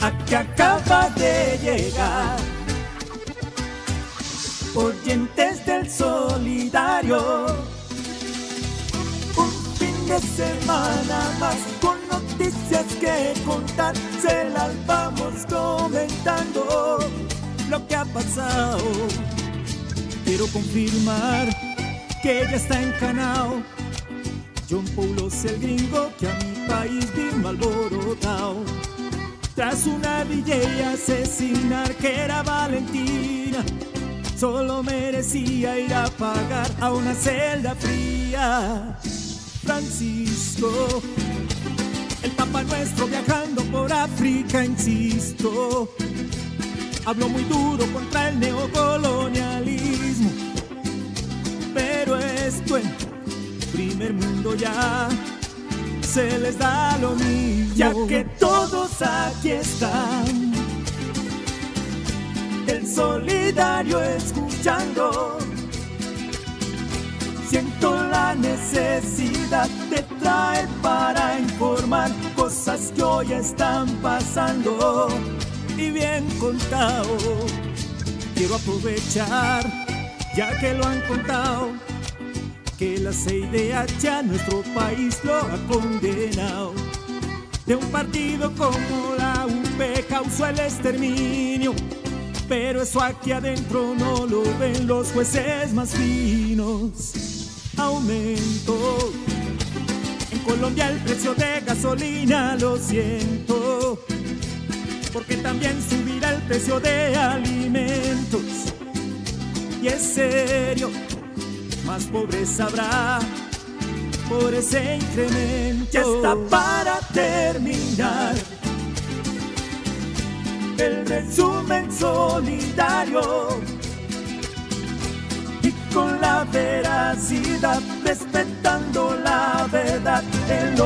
la que acaba de llegar. Oyentes del solidario, un fin de semana más con noticias que contar, se las vamos comentando lo que ha pasado. Quiero confirmar que ya está encanao. John Paulos el gringo que a mi país vino alborotado. Tras una DJ asesinar que era Valentina, solo merecía ir a pagar a una celda fría. Francisco, el Papa nuestro viajando por África, insisto, habló muy duro contra el neocolonialismo, pero esto en primer mundo ya se les da lo mismo, que todos aquí están. El solidario escuchando. Siento la necesidad de traer para informar cosas que hoy están pasando y bien contado. Quiero aprovechar, ya que lo han contado, que la CIDH a nuestro país lo ha condenado. De un partido como la UP causó el exterminio, pero eso aquí adentro no lo ven los jueces más finos. Aumento. En Colombia el precio de gasolina lo siento, porque también subirá el precio de alimentos. Y es serio más pobreza habrá por ese incremento. Ya está para terminar el resumen solidario y con la veracidad, respetando la verdad en